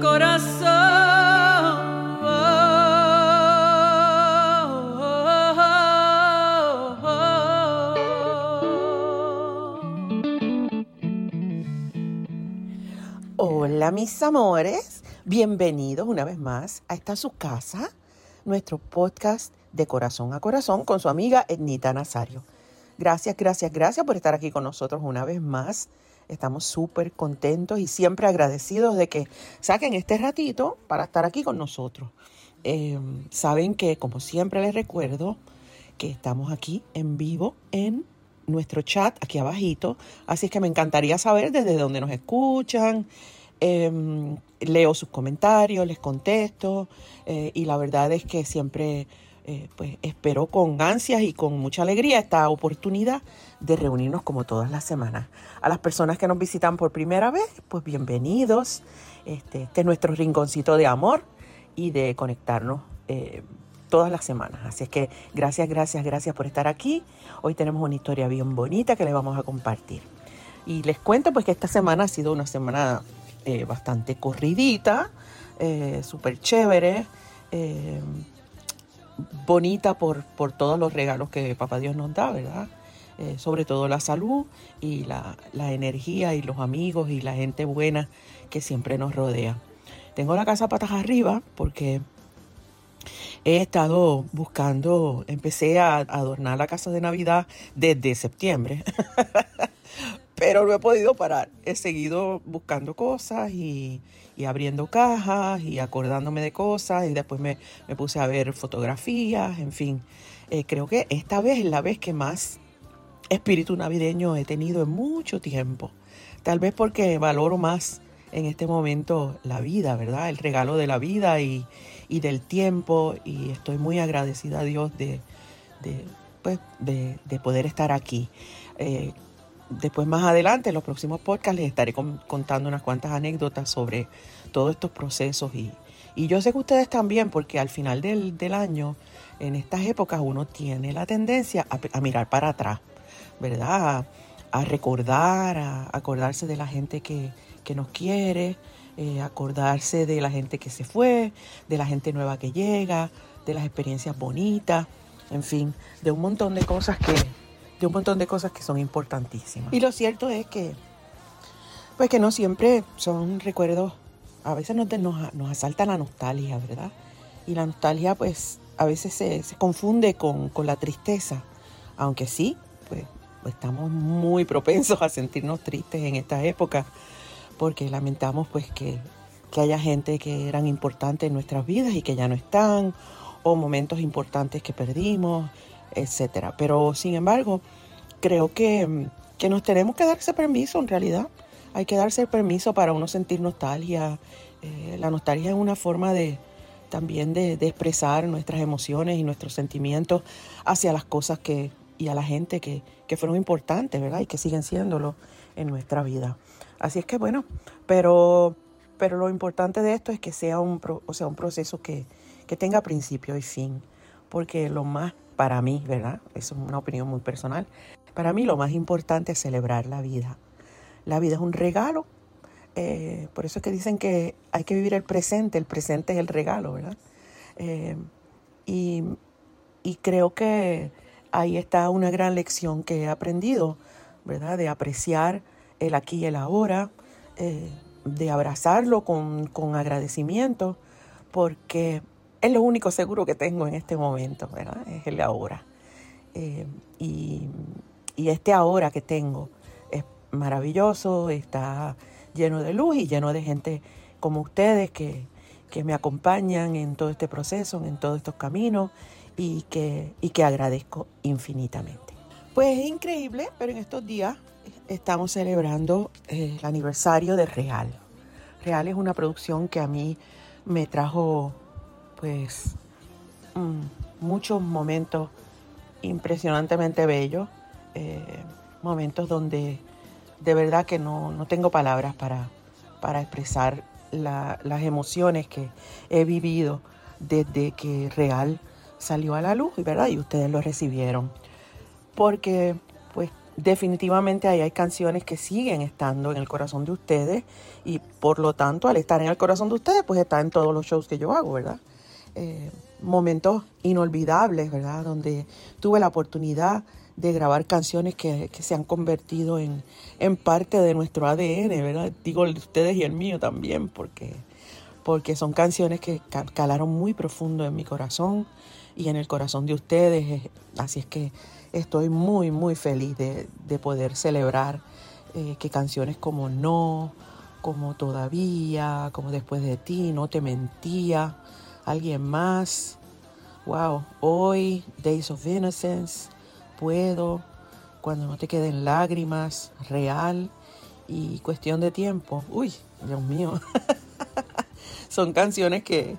corazón. Hola mis amores, bienvenidos una vez más a esta su casa, nuestro podcast de corazón a corazón con su amiga Ednita Nazario. Gracias, gracias, gracias por estar aquí con nosotros una vez más. Estamos súper contentos y siempre agradecidos de que saquen este ratito para estar aquí con nosotros. Eh, saben que, como siempre les recuerdo, que estamos aquí en vivo en nuestro chat aquí abajito. Así es que me encantaría saber desde dónde nos escuchan. Em, leo sus comentarios, les contesto eh, y la verdad es que siempre eh, pues espero con ansias y con mucha alegría esta oportunidad de reunirnos como todas las semanas. A las personas que nos visitan por primera vez, pues bienvenidos. Este, este es nuestro rinconcito de amor y de conectarnos eh, todas las semanas. Así es que gracias, gracias, gracias por estar aquí. Hoy tenemos una historia bien bonita que les vamos a compartir. Y les cuento pues que esta semana ha sido una semana eh, bastante corridita, súper chévere bonita por, por todos los regalos que Papá Dios nos da, ¿verdad? Eh, sobre todo la salud y la, la, energía y los amigos y la gente buena que siempre nos rodea. Tengo la casa patas arriba porque he estado buscando, empecé a adornar la casa de Navidad desde septiembre, pero no he podido parar. He seguido buscando cosas y, y abriendo cajas y acordándome de cosas y después me, puse a ver fotografías, en fin. Eh, creo que esta vez es la vez que más espíritu navideño he tenido en mucho tiempo. Tal vez porque valoro más en este momento la vida, ¿verdad? El regalo de la vida y, del tiempo y estoy muy agradecida a Dios de, de, pues, de, poder estar aquí. Eh, después más adelante, en los próximos podcasts, les estaré contando unas cuantas anécdotas sobre todos estos procesos y, yo sé que ustedes también, porque al final del, año, en estas épocas, uno tiene la tendencia a, mirar para atrás, ¿verdad? A, recordar, a acordarse de la gente que, nos quiere, eh, acordarse de la gente que se fue, de la gente nueva que llega, de las experiencias bonitas, en fin, de un montón de cosas que, de un montón de cosas que son importantísimas. Y lo cierto es que, pues que no siempre son recuerdos, a veces nos, nos, asalta la nostalgia, ¿verdad? Y la nostalgia, pues, a veces se, confunde con, la tristeza, aunque sí, pues, estamos muy propensos a sentirnos tristes en estas épocas, porque lamentamos, pues, que, que haya gente que eran importantes en nuestras vidas y que ya no están, o momentos importantes que perdimos, etcétera. Pero sin embargo, creo que, nos tenemos que dar ese permiso en realidad. Hay que darse el permiso para uno sentir nostalgia. Eh, la nostalgia es una forma de también de, expresar nuestras emociones y nuestros sentimientos hacia las cosas que y a la gente que, fueron importantes, ¿verdad? Y que siguen siéndolo en nuestra vida. Así es que bueno, pero, pero lo importante de esto es que sea un, o sea, un proceso que, que tenga principio y fin, porque lo más para mí, ¿verdad? Es una opinión muy personal. Para mí lo más importante es celebrar la vida. La vida es un regalo. Eh, por eso es que dicen que hay que vivir el presente. El presente es el regalo, ¿verdad? Eh, y, creo que ahí está una gran lección que he aprendido, ¿verdad? De apreciar el aquí y el ahora, eh, de abrazarlo con, con agradecimiento, porque es lo único seguro que tengo en este momento, ¿verdad? Es el ahora. Eh, y, este ahora que tengo es maravilloso, está lleno de luz y lleno de gente como ustedes que, me acompañan en todo este proceso, en todos estos caminos y que, y que agradezco infinitamente. Pues es increíble, pero en estos días estamos celebrando eh, el aniversario de Real. Real es una producción que a mí me trajo pues muchos momentos impresionantemente bellos, eh, momentos donde de verdad que no, tengo palabras para, para expresar las emociones que he vivido desde que Real salió a la luz, ¿verdad? Y ustedes lo recibieron. Porque pues definitivamente ahí hay canciones que siguen estando en el corazón de ustedes y por lo tanto al estar en el corazón de ustedes pues está en todos los shows que yo hago, ¿verdad? Eh, momentos inolvidables, ¿verdad? Donde tuve la oportunidad de grabar canciones que, se han convertido en, parte de nuestro ADN, ¿verdad? Digo el de ustedes y el mío también, porque, porque son canciones que calaron muy profundo en mi corazón y en el corazón de ustedes. Así es que estoy muy, muy feliz de, poder celebrar eh, que canciones como No, como Todavía, como Después de ti, No te mentía, Alguien más, wow, hoy, Days of Innocence, Puedo, Cuando no te queden lágrimas, Real y Cuestión de tiempo. Uy, Dios mío. Son canciones que,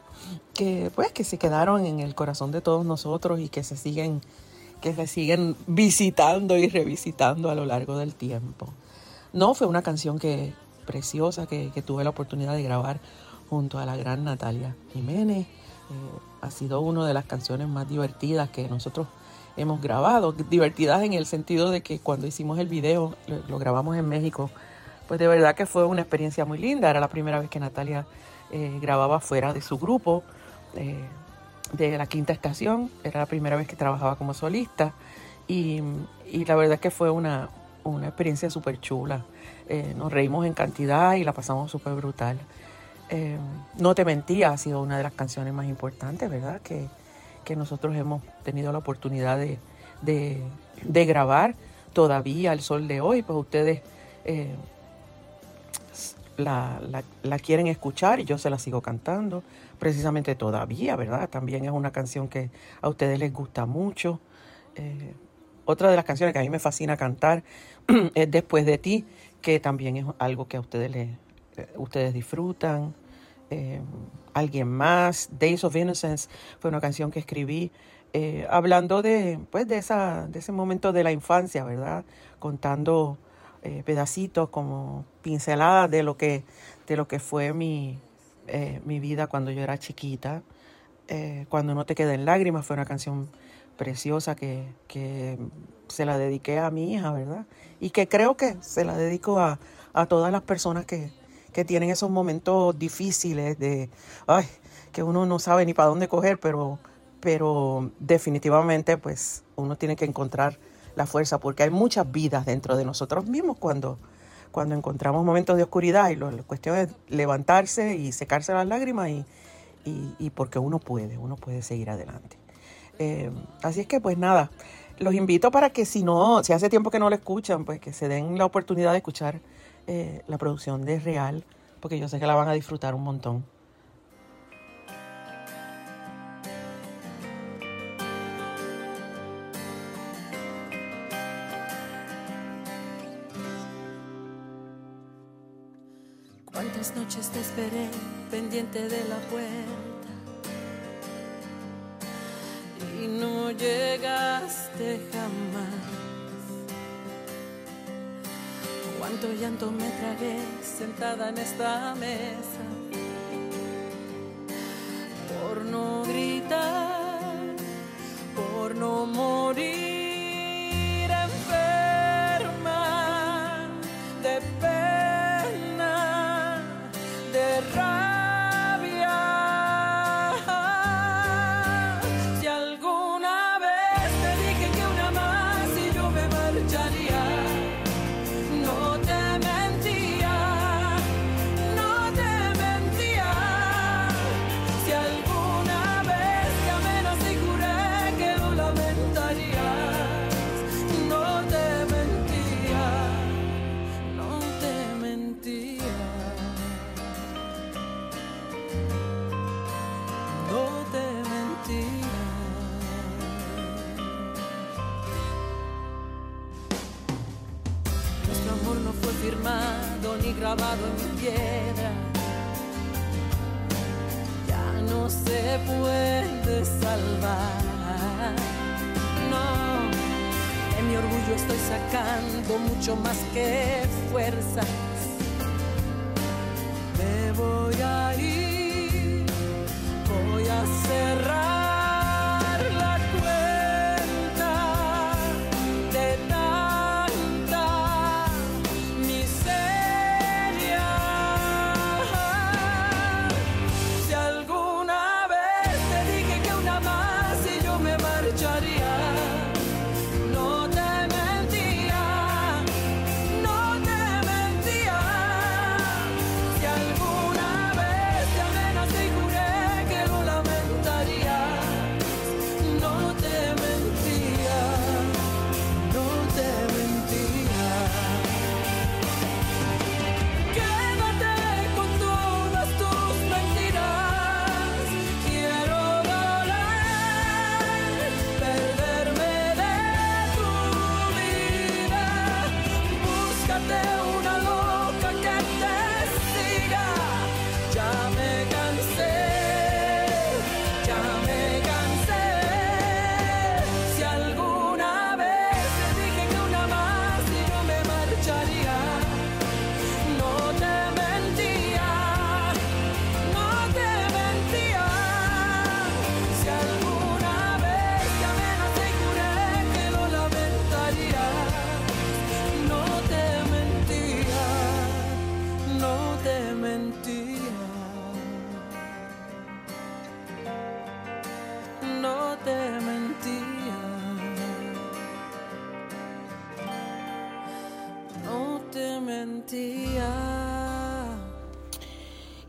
que, pues, que se quedaron en el corazón de todos nosotros y que se siguen que se siguen visitando y revisitando a lo largo del tiempo. No fue una canción que preciosa que, tuve la oportunidad de grabar junto a la gran Natalia Jiménez. Eh, ha sido una de las canciones más divertidas que nosotros hemos grabado. Divertidas en el sentido de que cuando hicimos el video, lo, grabamos en México, pues de verdad que fue una experiencia muy linda. Era la primera vez que Natalia eh, grababa fuera de su grupo. Eh, de la quinta estación, era la primera vez que trabajaba como solista y, la verdad que fue una, experiencia súper chula. Nos reímos en cantidad y la pasamos súper brutal. Eh, no te mentía, ha sido una de las canciones más importantes, ¿verdad? Que, nosotros hemos tenido la oportunidad de, grabar todavía al sol de hoy, pues ustedes eh, la, la, quieren escuchar y yo se la sigo cantando precisamente todavía, ¿verdad? También es una canción que a ustedes les gusta mucho. Eh, otra de las canciones que a mí me fascina cantar es Después de ti, que también es algo que a ustedes, les, ustedes disfrutan. Eh, alguien más, Days of Innocence, fue una canción que escribí hablando de, pues, de, esa, de ese momento de la infancia, ¿verdad? Contando pedacitos como pinceladas de lo que, de lo que fue mi, eh, mi vida cuando yo era chiquita. Eh, cuando no te queden lágrimas fue una canción preciosa que, se la dediqué a mi hija, ¿verdad? Y que creo que se la dedico a, todas las personas que, tienen esos momentos difíciles de, ay, que uno no sabe ni para dónde coger, pero, pero definitivamente pues uno tiene que encontrar la fuerza porque hay muchas vidas dentro de nosotros mismos cuando, cuando encontramos momentos de oscuridad y la cuestión es levantarse y secarse las lágrimas y, y, porque uno puede, uno puede seguir adelante. Eh, así es que pues nada, los invito para que si no, si hace tiempo que no lo escuchan, pues que se den la oportunidad de escuchar eh, la producción de Real, porque yo sé que la van a disfrutar un montón. noches te esperé pendiente de la puerta y no llegaste jamás. Cuánto llanto me tragué sentada en esta mesa por no gritar, por no morir. Grabado en piedra. Ya no se puede salvar. No, en mi orgullo estoy sacando mucho más que fuerzas. Me voy a ir, voy a cerrar.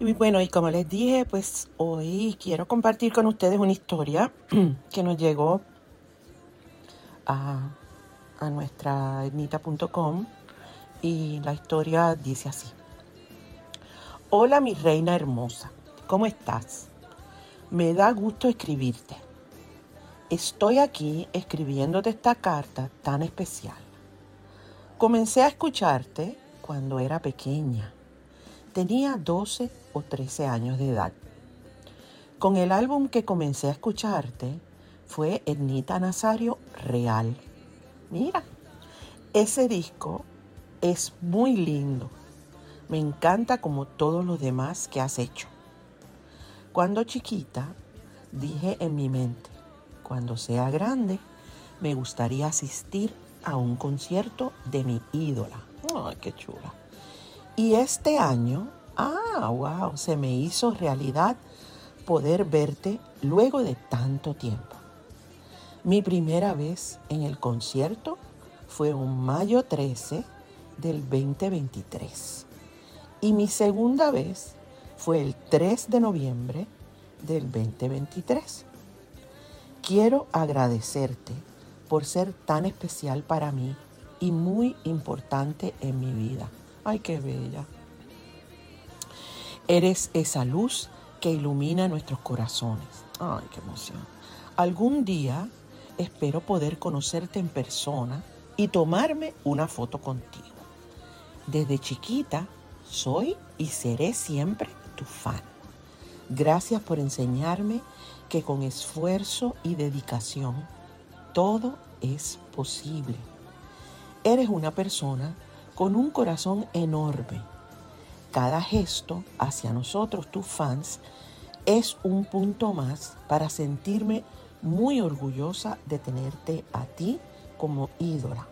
Y bueno, y como les dije, pues hoy quiero compartir con ustedes una historia que nos llegó a, a nuestra etnita.com y la historia dice así. Hola mi reina hermosa, ¿cómo estás? Me da gusto escribirte. Estoy aquí escribiéndote esta carta tan especial. Comencé a escucharte cuando era pequeña. Tenía 12 o 13 años de edad. Con el álbum que comencé a escucharte fue Ernita Nazario Real. Mira, ese disco es muy lindo. Me encanta como todos los demás que has hecho. Cuando chiquita, dije en mi mente, cuando sea grande, me gustaría asistir a un concierto de mi ídola. Ay, qué chula. Y este año, ah, wow, se me hizo realidad poder verte luego de tanto tiempo. Mi primera vez en el concierto fue un mayo 13 del 2023. Y mi segunda vez fue el 3 de noviembre del 2023. Quiero agradecerte por ser tan especial para mí y muy importante en mi vida. Ay, qué bella. Eres esa luz que ilumina nuestros corazones. Ay, qué emoción. Algún día espero poder conocerte en persona y tomarme una foto contigo. Desde chiquita soy y seré siempre tu fan. Gracias por enseñarme que con esfuerzo y dedicación todo es posible. Eres una persona con un corazón enorme. Cada gesto hacia nosotros, tus fans, es un punto más para sentirme muy orgullosa de tenerte a ti como ídola.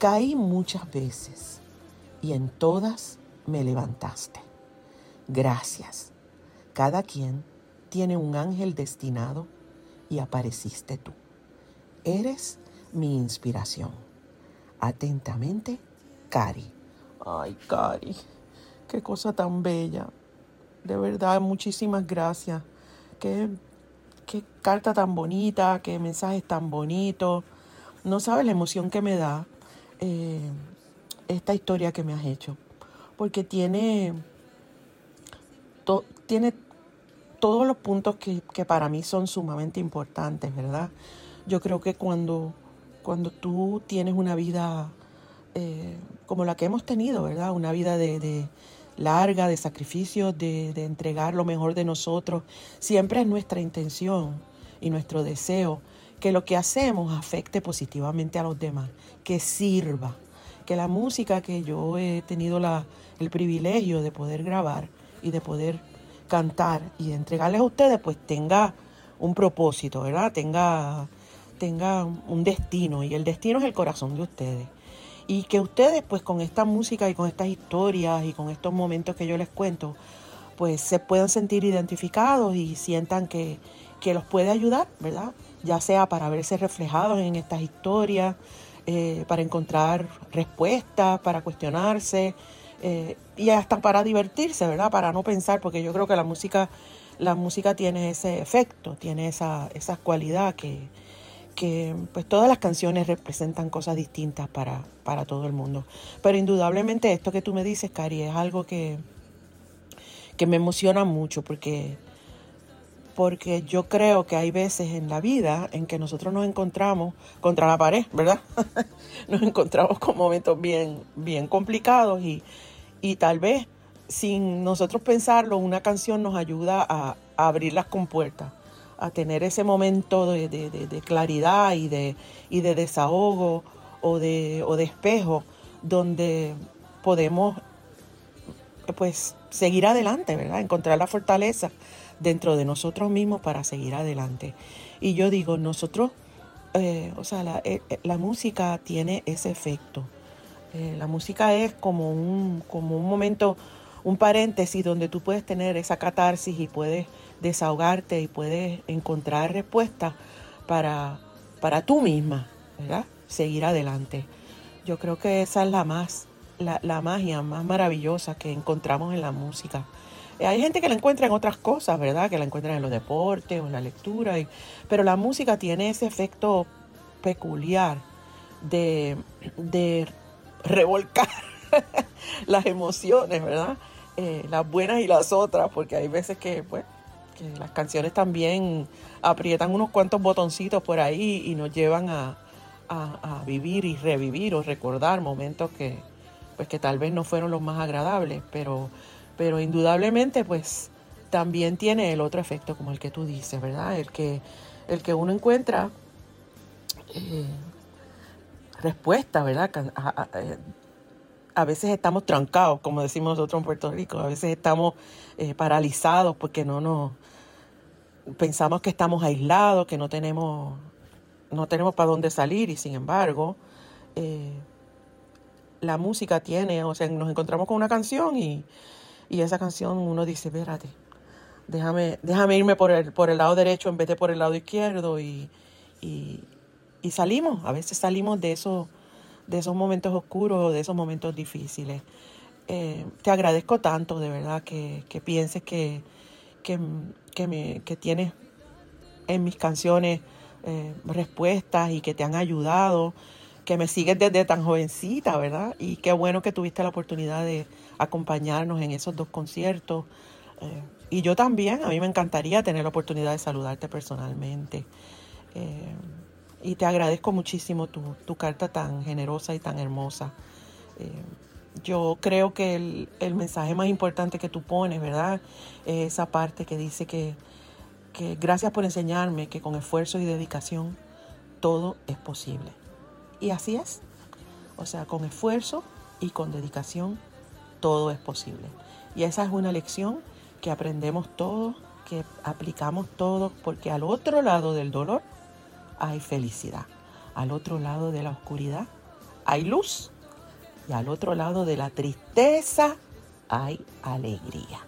Caí muchas veces y en todas me levantaste. Gracias. Cada quien tiene un ángel destinado y apareciste tú. Eres mi inspiración. Atentamente, Cari. Ay, Cari, qué cosa tan bella. De verdad, muchísimas gracias. Qué, qué carta tan bonita, qué mensajes tan bonitos. No sabes la emoción que me da eh, esta historia que me has hecho. Porque tiene, tiene todos los puntos que, que para mí son sumamente importantes, ¿verdad? Yo creo que cuando cuando tú tienes una vida eh, como la que hemos tenido, ¿verdad? Una vida de, larga, de sacrificios, de, entregar lo mejor de nosotros. Siempre es nuestra intención y nuestro deseo que lo que hacemos afecte positivamente a los demás, que sirva, que la música que yo he tenido la, el privilegio de poder grabar y de poder cantar y entregarles a ustedes, pues tenga un propósito, ¿verdad? Tenga tenga un destino y el destino es el corazón de ustedes. Y que ustedes pues con esta música y con estas historias y con estos momentos que yo les cuento, pues se puedan sentir identificados y sientan que, los puede ayudar, ¿verdad? Ya sea para verse reflejados en estas historias, eh, para encontrar respuestas, para cuestionarse eh, y hasta para divertirse, ¿verdad? Para no pensar, porque yo creo que la música, la música tiene ese efecto, tiene esa, esa cualidad que, que pues todas las canciones representan cosas distintas para, para todo el mundo. Pero indudablemente esto que tú me dices, Cari, es algo que, que me emociona mucho porque porque yo creo que hay veces en la vida en que nosotros nos encontramos contra la pared, ¿verdad? nos encontramos con momentos bien, bien complicados y, y tal vez sin nosotros pensarlo, una canción nos ayuda a, abrir las compuertas, a tener ese momento de, de, claridad y de, y de desahogo o de, o espejo donde podemos pues seguir adelante, ¿verdad? Encontrar la fortaleza dentro de nosotros mismos para seguir adelante. Y yo digo, nosotros, eh, o sea, la, eh, eh, la, música tiene ese efecto. la música es como un, como un momento, un paréntesis donde tú puedes tener esa catarsis y puedes desahogarte y puedes encontrar respuestas para, para tú misma, ¿verdad? Seguir adelante. Yo creo que esa es la más, la, la magia más maravillosa que encontramos en la música. Eh, hay gente que la encuentra en otras cosas, ¿verdad? Que la encuentra en los deportes o en la lectura, pero la música tiene ese efecto peculiar de, de revolcar las emociones, ¿verdad? Eh, las buenas y las otras, porque hay veces que, pues, las canciones también aprietan unos cuantos botoncitos por ahí y nos llevan a, a, vivir y revivir o recordar momentos que, pues, que tal vez no fueron los más agradables, pero pero indudablemente pues también tiene el otro efecto como el que tú dices, ¿verdad? El que, el que uno encuentra eh, respuesta, ¿verdad? Eh, veces estamos trancados, como decimos nosotros en Puerto Rico, a veces estamos eh, paralizados porque no nos pensamos que estamos aislados, que no tenemos no tenemos para dónde salir y sin embargo la música tiene, o sea, nos encontramos con una canción y y esa canción uno dice, espérate, déjame, déjame irme por el, por el lado derecho en vez de por el lado izquierdo y, salimos, a veces salimos de esos, de esos momentos oscuros, de esos momentos difíciles. Eh, te agradezco tanto, de verdad, que, pienses que, que, me, que tienes en mis canciones eh, respuestas y que te han ayudado, que me sigues desde tan jovencita, ¿verdad? Y qué bueno que tuviste la oportunidad de, acompañarnos en esos dos conciertos. Eh, y yo también, a mí me encantaría tener la oportunidad de saludarte personalmente. Y te agradezco muchísimo tu, carta tan generosa y tan hermosa. Eh, yo creo que el, el, mensaje más importante que tú pones, ¿verdad? Es esa parte que dice que, que gracias por enseñarme que con esfuerzo y dedicación todo es posible. Y así es. O sea, con esfuerzo y con dedicación todo es posible. Y esa es una lección que aprendemos todos, que aplicamos todos, porque al otro lado del dolor hay felicidad. Al otro lado de la oscuridad hay luz. Y al otro lado de la tristeza hay alegría.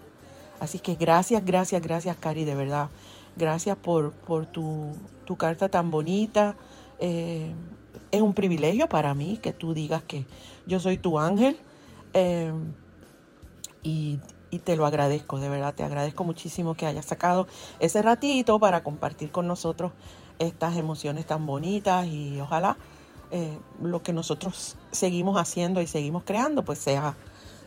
Así que gracias, gracias, gracias, Cari, de verdad. Gracias por, por tu, carta tan bonita. Eh, es un privilegio para mí que tú digas que yo soy tu ángel. Eh, y, te lo agradezco, de verdad, te agradezco muchísimo que hayas sacado ese ratito para compartir con nosotros estas emociones tan bonitas y ojalá eh, lo que nosotros seguimos haciendo y seguimos creando pues sea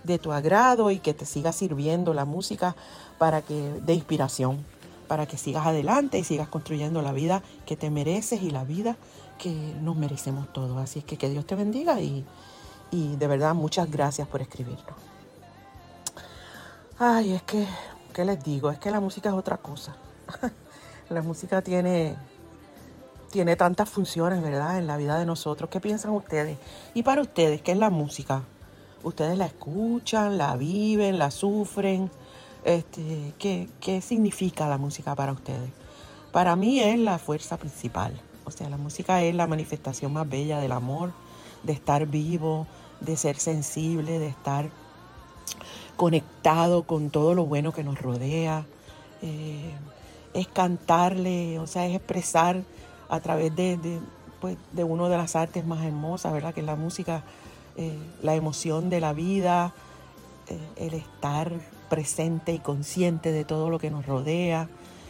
de tu agrado y que te siga sirviendo la música para que de inspiración para que sigas adelante y sigas construyendo la vida que te mereces y la vida que nos merecemos todos. Así es que que Dios te bendiga y, y de verdad muchas gracias por escribirlo. Ay, es que, ¿qué les digo? Es que la música es otra cosa. la música tiene, tiene tantas funciones, ¿verdad? En la vida de nosotros. ¿Qué piensan ustedes? Y para ustedes, ¿qué es la música? ¿Ustedes la escuchan, la viven, la sufren? Este, ¿qué, ¿Qué significa la música para ustedes? Para mí es la fuerza principal. O sea, la música es la manifestación más bella del amor, de estar vivo, de ser sensible, de estar conectado con todo lo bueno que nos rodea. Eh, es cantarle, o sea, es expresar a través de, pues, de una de las artes más hermosas, ¿verdad? Que es la música, eh, la emoción de la vida, eh, el estar presente y consciente de todo lo que nos rodea,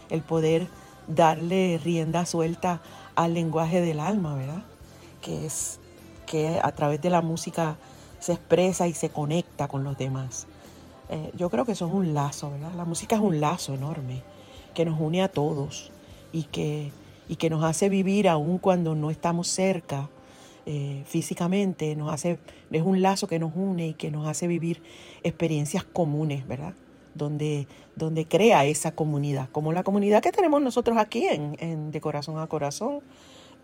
el poder darle rienda suelta al lenguaje del alma, ¿verdad? Que es que a través de la música se expresa y se conecta con los demás. Eh, yo creo que eso es un lazo, ¿verdad? La música es un lazo enorme que nos une a todos y que, y que nos hace vivir aun cuando no estamos cerca eh, físicamente, nos hace, es un lazo que nos une y que nos hace vivir experiencias comunes, ¿verdad? Donde, donde crea esa comunidad, como la comunidad que tenemos nosotros aquí en, en De Corazón a Corazón,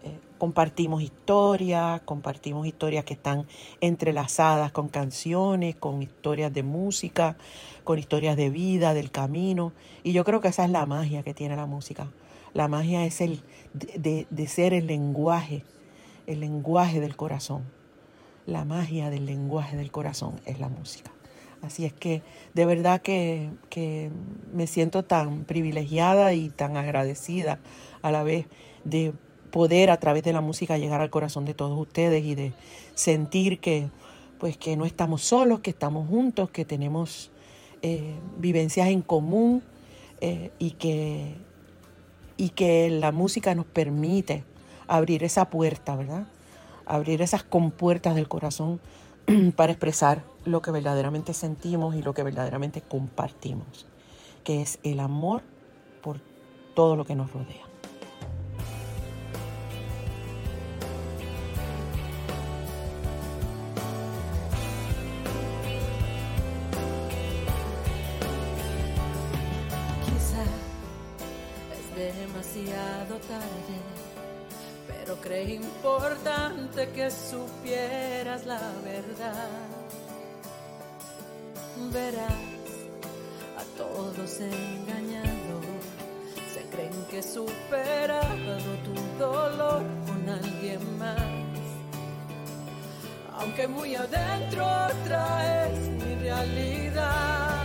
eh, compartimos historias, compartimos historias que están entrelazadas con canciones, con historias de música, con historias de vida, del camino. Y yo creo que esa es la magia que tiene la música. La magia es el de, de ser el lenguaje, el lenguaje del corazón. La magia del lenguaje del corazón es la música. Así es que de verdad que, que, me siento tan privilegiada y tan agradecida a la vez de poder a través de la música llegar al corazón de todos ustedes y de sentir que pues que no estamos solos, que estamos juntos, que tenemos eh, vivencias en común eh, y, que, y que la música nos permite abrir esa puerta, ¿verdad? Abrir esas compuertas del corazón para expresar lo que verdaderamente sentimos y lo que verdaderamente compartimos, que es el amor por todo lo que nos rodea. Tarde, pero creí importante que supieras la verdad. Verás a todos engañados, se creen que superado tu dolor con alguien más. Aunque muy adentro traes mi realidad.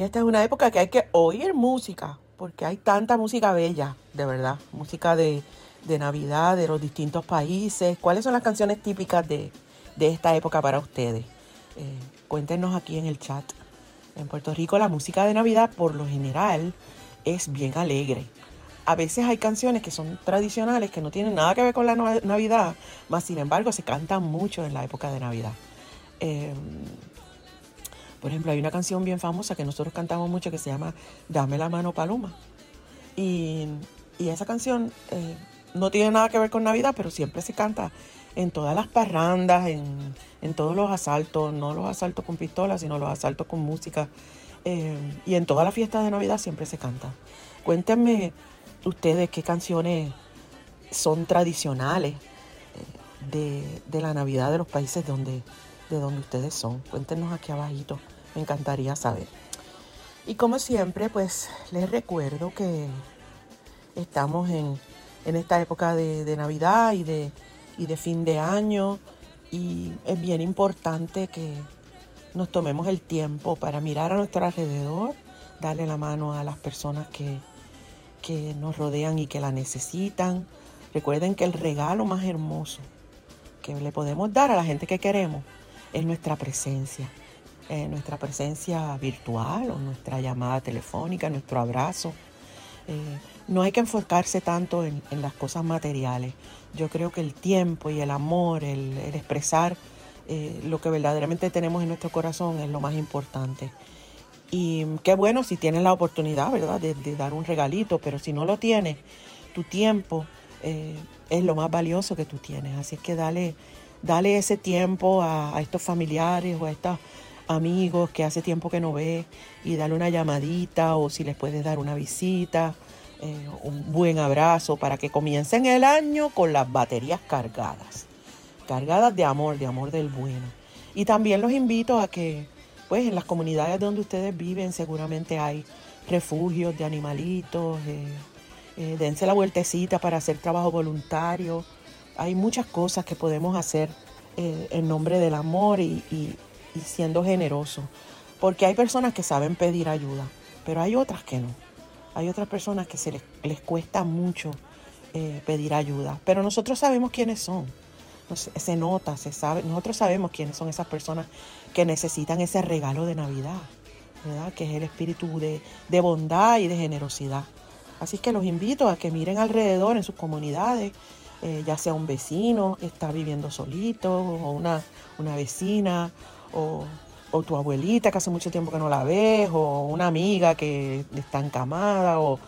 Y esta es una época que hay que oír música, porque hay tanta música bella, de verdad. Música de, Navidad, de los distintos países. ¿Cuáles son las canciones típicas de, esta época para ustedes? Eh, cuéntenos aquí en el chat. En Puerto Rico la música de Navidad por lo general es bien alegre. a veces hay canciones que son tradicionales, que no tienen nada que ver con la Navidad, más sin embargo se cantan mucho en la época de Navidad. Em, por ejemplo, hay una canción bien famosa que nosotros cantamos mucho que se llama Dame la mano Paloma. Y, esa canción eh, no tiene nada que ver con Navidad, pero siempre se canta en todas las parrandas, en, todos los asaltos, no los asaltos con pistolas, sino los asaltos con música. Eh, y en todas las fiestas de Navidad siempre se canta. Cuéntenme ustedes qué canciones son tradicionales eh, de, la Navidad de los países donde, de donde ustedes son. Cuéntenos aquí abajito, me encantaría saber. Y como siempre, pues les recuerdo que estamos en, esta época de, Navidad y de, y de fin de año y es bien importante que nos tomemos el tiempo para mirar a nuestro alrededor, darle la mano a las personas que, que nos rodean y que la necesitan. Recuerden que el regalo más hermoso que le podemos dar a la gente que queremos es nuestra presencia. Nuestra presencia virtual o nuestra llamada telefónica, nuestro abrazo. Eh, no hay que enfocarse tanto en, las cosas materiales. Yo creo que el tiempo y el amor, el, expresar eh, lo que verdaderamente tenemos en nuestro corazón es lo más importante. Y qué bueno si tienes la oportunidad, ¿verdad?, de, dar un regalito, pero si no lo tienes, tu tiempo eh, es lo más valioso que tú tienes. Así es que dale, dale ese tiempo a, estos familiares o a estos amigos que hace tiempo que no ves y dale una llamadita o si les puedes dar una visita, eh, un buen abrazo para que comiencen el año con las baterías cargadas, cargadas de amor, de amor del bueno. Y también los invito a que pues en las comunidades donde ustedes viven seguramente hay refugios de animalitos, eh, eh, dense la vueltecita para hacer trabajo voluntario. Hay muchas cosas que podemos hacer eh, en nombre del amor y, siendo generosos. Porque hay personas que saben pedir ayuda, pero hay otras que no. Hay otras personas que se les, les cuesta mucho pedir ayuda, pero nosotros sabemos quiénes son se nota, se sabe, nosotros sabemos quiénes son esas personas que necesitan ese regalo de Navidad, ¿verdad? Que es el espíritu de, bondad y de generosidad. Así que los invito a que miren alrededor en sus comunidades, eh, ya sea un vecino que está viviendo solito, o una, una vecina, o, o, tu abuelita que hace mucho tiempo que no la ves, o una amiga que está encamada, o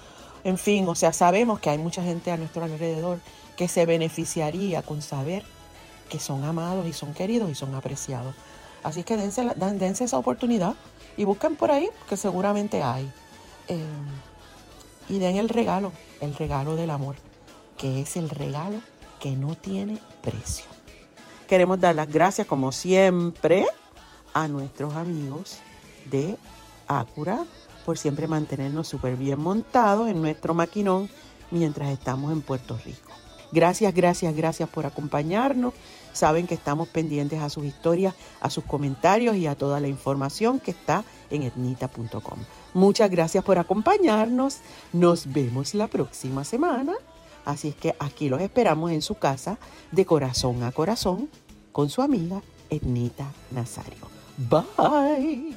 en fin, o sea, sabemos que hay mucha gente a nuestro alrededor que se beneficiaría con saber que son amados y son queridos y son apreciados. Así que dense, dense esa oportunidad y busquen por ahí, que seguramente hay. Eh, y den el regalo, el regalo del amor, que es el regalo que no tiene precio. Queremos dar las gracias, como siempre, a nuestros amigos de Acura por siempre mantenernos súper bien montados en nuestro maquinón mientras estamos en Puerto Rico. Gracias, gracias, gracias por acompañarnos. Saben que estamos pendientes a sus historias, a sus comentarios y a toda la información que está en etnita.com. Muchas gracias por acompañarnos. Nos vemos la próxima semana. Así es que aquí los esperamos en su casa de corazón a corazón con su amiga Etnita Nazario. Bye.